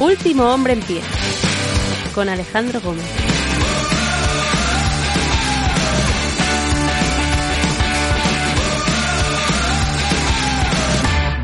Último hombre en pie. Con Alejandro Gómez.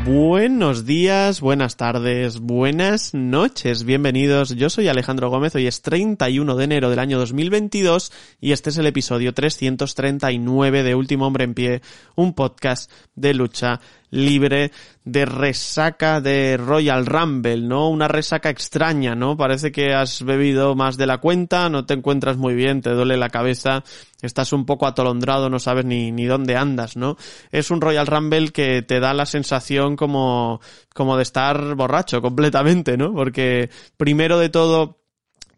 Buenos días, buenas tardes, buenas noches, bienvenidos. Yo soy Alejandro Gómez, hoy es 31 de enero del año 2022 y este es el episodio 339 de Último Hombre en Pie, un podcast de lucha libre de resaca de Royal Rumble, ¿no? Una resaca extraña, ¿no? Parece que has bebido más de la cuenta, no te encuentras muy bien, te duele la cabeza, estás un poco atolondrado, no sabes ni, ni dónde andas, ¿no? Es un Royal Rumble que te da la sensación como, como de estar borracho completamente, ¿no? Porque primero de todo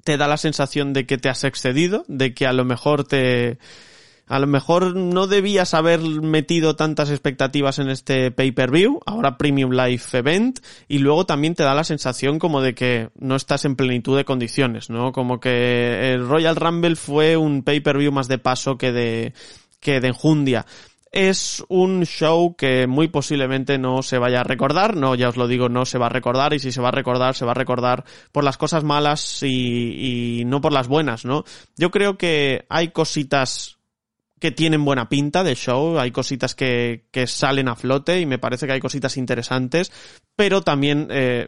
te da la sensación de que te has excedido, de que a lo mejor te, a lo mejor no debías haber metido tantas expectativas en este pay-per-view, ahora Premium Live Event, y luego también te da la sensación como de que no estás en plenitud de condiciones, ¿no? Como que el Royal Rumble fue un pay-per-view más de paso que de, que de enjundia. Es un show que muy posiblemente no se vaya a recordar, no, ya os lo digo, no se va a recordar y si se va a recordar, se va a recordar por las cosas malas y, y no por las buenas, ¿no? Yo creo que hay cositas que tienen buena pinta de show, hay cositas que, que salen a flote y me parece que hay cositas interesantes, pero también eh,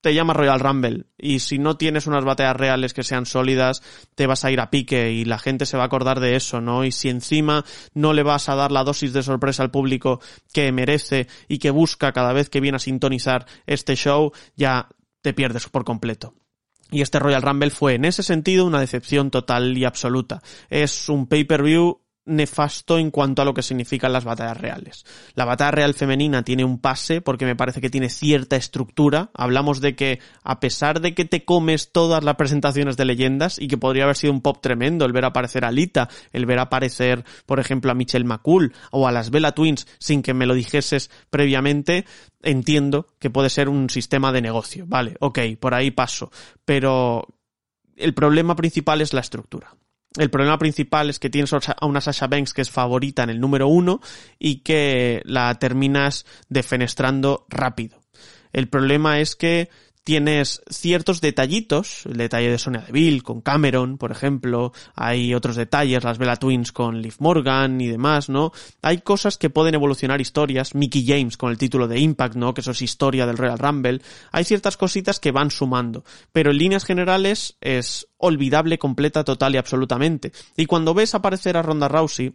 te llama Royal Rumble y si no tienes unas batallas reales que sean sólidas, te vas a ir a pique y la gente se va a acordar de eso, ¿no? Y si encima no le vas a dar la dosis de sorpresa al público que merece y que busca cada vez que viene a sintonizar este show, ya te pierdes por completo. Y este Royal Rumble fue en ese sentido una decepción total y absoluta. Es un pay-per-view nefasto en cuanto a lo que significan las batallas reales. La batalla real femenina tiene un pase porque me parece que tiene cierta estructura. Hablamos de que a pesar de que te comes todas las presentaciones de leyendas y que podría haber sido un pop tremendo el ver aparecer a Lita, el ver aparecer, por ejemplo, a Michelle McCool o a las Bella Twins sin que me lo dijeses previamente, entiendo que puede ser un sistema de negocio. Vale, ok, por ahí paso. Pero el problema principal es la estructura. El problema principal es que tienes a una Sasha Banks que es favorita en el número uno y que la terminas defenestrando rápido. El problema es que tienes ciertos detallitos, el detalle de Sonia Deville con Cameron, por ejemplo, hay otros detalles, las Bella Twins con Liv Morgan y demás, ¿no? Hay cosas que pueden evolucionar historias, Mickey James con el título de Impact, ¿no? Que eso es historia del Royal Rumble. Hay ciertas cositas que van sumando, pero en líneas generales es olvidable completa, total y absolutamente. Y cuando ves aparecer a Ronda Rousey,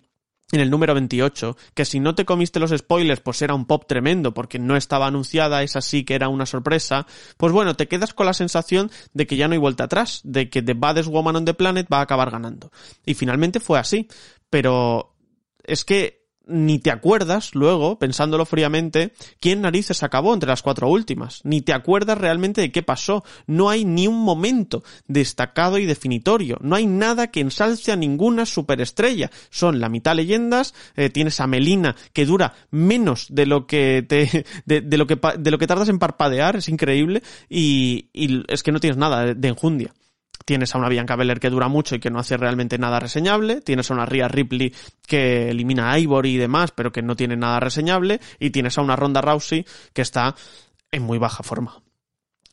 en el número 28, que si no te comiste los spoilers, pues era un pop tremendo, porque no estaba anunciada, es así que era una sorpresa, pues bueno, te quedas con la sensación de que ya no hay vuelta atrás, de que The Baddest Woman on the Planet va a acabar ganando. Y finalmente fue así, pero es que ni te acuerdas luego, pensándolo fríamente, quién narices acabó entre las cuatro últimas. Ni te acuerdas realmente de qué pasó. No hay ni un momento destacado y definitorio. No hay nada que ensalce a ninguna superestrella. Son la mitad leyendas, eh, tienes a Melina que dura menos de lo que te, de, lo que, de lo que tardas en parpadear, es increíble, y, y es que no tienes nada de, de enjundia. Tienes a una Bianca Belair que dura mucho y que no hace realmente nada reseñable. Tienes a una Rhea Ripley que elimina a Ivory y demás, pero que no tiene nada reseñable. Y tienes a una Ronda Rousey que está en muy baja forma.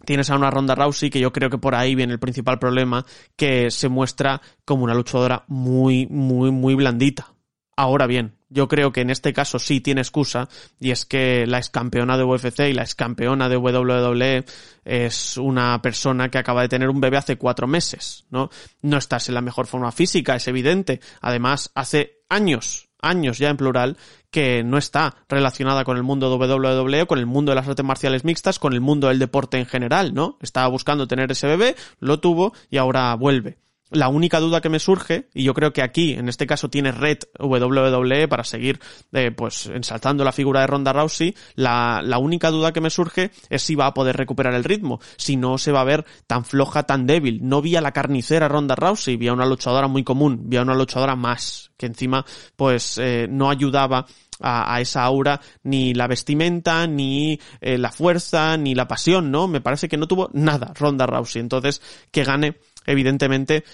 Tienes a una Ronda Rousey que yo creo que por ahí viene el principal problema, que se muestra como una luchadora muy, muy, muy blandita. Ahora bien, yo creo que en este caso sí tiene excusa y es que la ex campeona de UFC y la ex campeona de WWE es una persona que acaba de tener un bebé hace cuatro meses, ¿no? No estás en la mejor forma física, es evidente. Además, hace años, años ya en plural, que no está relacionada con el mundo de WWE, con el mundo de las artes marciales mixtas, con el mundo del deporte en general, ¿no? Estaba buscando tener ese bebé, lo tuvo y ahora vuelve. La única duda que me surge, y yo creo que aquí, en este caso, tiene red WWE para seguir, eh, pues, ensalzando la figura de Ronda Rousey, la, la única duda que me surge es si va a poder recuperar el ritmo, si no se va a ver tan floja, tan débil. No vi a la carnicera Ronda Rousey, vi a una luchadora muy común, vi a una luchadora más, que encima, pues, eh, no ayudaba a, a, esa aura ni la vestimenta, ni eh, la fuerza, ni la pasión, ¿no? Me parece que no tuvo nada Ronda Rousey. Entonces, que gane evidentemente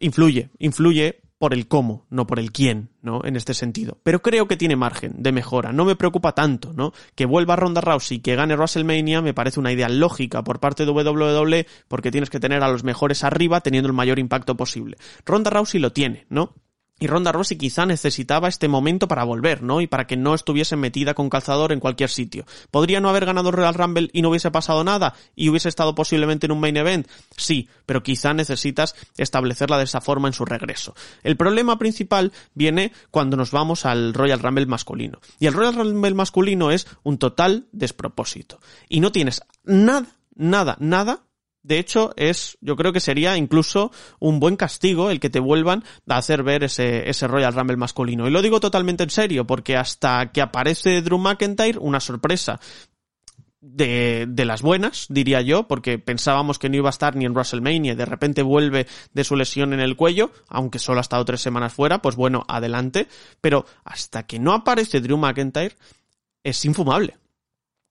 influye, influye por el cómo, no por el quién, ¿no? En este sentido. Pero creo que tiene margen de mejora. No me preocupa tanto, ¿no? Que vuelva Ronda Rousey, que gane WrestleMania, me parece una idea lógica por parte de WWE, porque tienes que tener a los mejores arriba teniendo el mayor impacto posible. Ronda Rousey lo tiene, ¿no? Y Ronda Rousey quizá necesitaba este momento para volver, ¿no? Y para que no estuviese metida con calzador en cualquier sitio. ¿Podría no haber ganado Royal Rumble y no hubiese pasado nada? ¿Y hubiese estado posiblemente en un main event? Sí, pero quizá necesitas establecerla de esa forma en su regreso. El problema principal viene cuando nos vamos al Royal Rumble masculino. Y el Royal Rumble masculino es un total despropósito. Y no tienes nada, nada, nada de hecho, es, yo creo que sería incluso un buen castigo el que te vuelvan a hacer ver ese, ese Royal Rumble masculino. Y lo digo totalmente en serio, porque hasta que aparece Drew McIntyre, una sorpresa de, de, las buenas, diría yo, porque pensábamos que no iba a estar ni en WrestleMania, de repente vuelve de su lesión en el cuello, aunque solo ha estado tres semanas fuera, pues bueno, adelante, pero hasta que no aparece Drew McIntyre, es infumable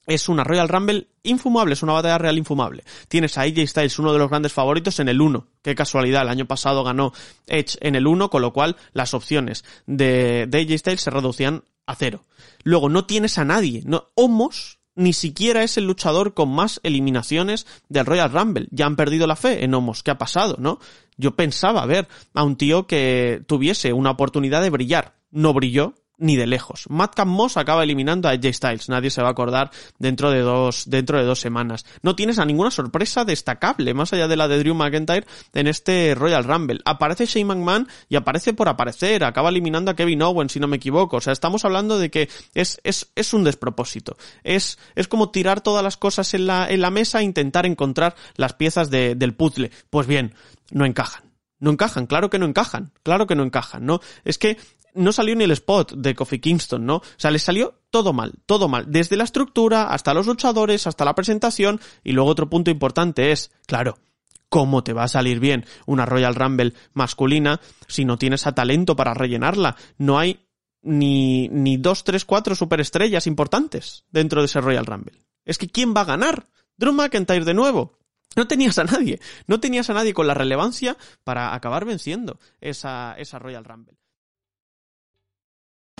es una Royal Rumble infumable, es una batalla real infumable. Tienes a AJ Styles, uno de los grandes favoritos, en el 1. Qué casualidad, el año pasado ganó Edge en el 1, con lo cual las opciones de, de AJ Styles se reducían a cero. Luego, no tienes a nadie. No, Homos ni siquiera es el luchador con más eliminaciones del Royal Rumble. Ya han perdido la fe en Homos. ¿Qué ha pasado, no? Yo pensaba ver a un tío que tuviese una oportunidad de brillar. No brilló, ni de lejos. Madcap Moss acaba eliminando a AJ Styles. Nadie se va a acordar dentro de dos, dentro de dos semanas. No tienes a ninguna sorpresa destacable, más allá de la de Drew McIntyre, en este Royal Rumble. Aparece Shane McMahon y aparece por aparecer. Acaba eliminando a Kevin Owens, si no me equivoco. O sea, estamos hablando de que es, es, es un despropósito. Es, es como tirar todas las cosas en la, en la mesa e intentar encontrar las piezas de, del puzzle. Pues bien, no encajan. No encajan, claro que no encajan, claro que no encajan, ¿no? Es que no salió ni el spot de Kofi Kingston, ¿no? O sea, le salió todo mal, todo mal. Desde la estructura, hasta los luchadores, hasta la presentación. Y luego otro punto importante es, claro, ¿cómo te va a salir bien una Royal Rumble masculina si no tienes a talento para rellenarla? No hay ni, ni dos, tres, cuatro superestrellas importantes dentro de ese Royal Rumble. Es que ¿quién va a ganar? Drew McIntyre de nuevo. No tenías a nadie, no tenías a nadie con la relevancia para acabar venciendo esa, esa Royal Rumble.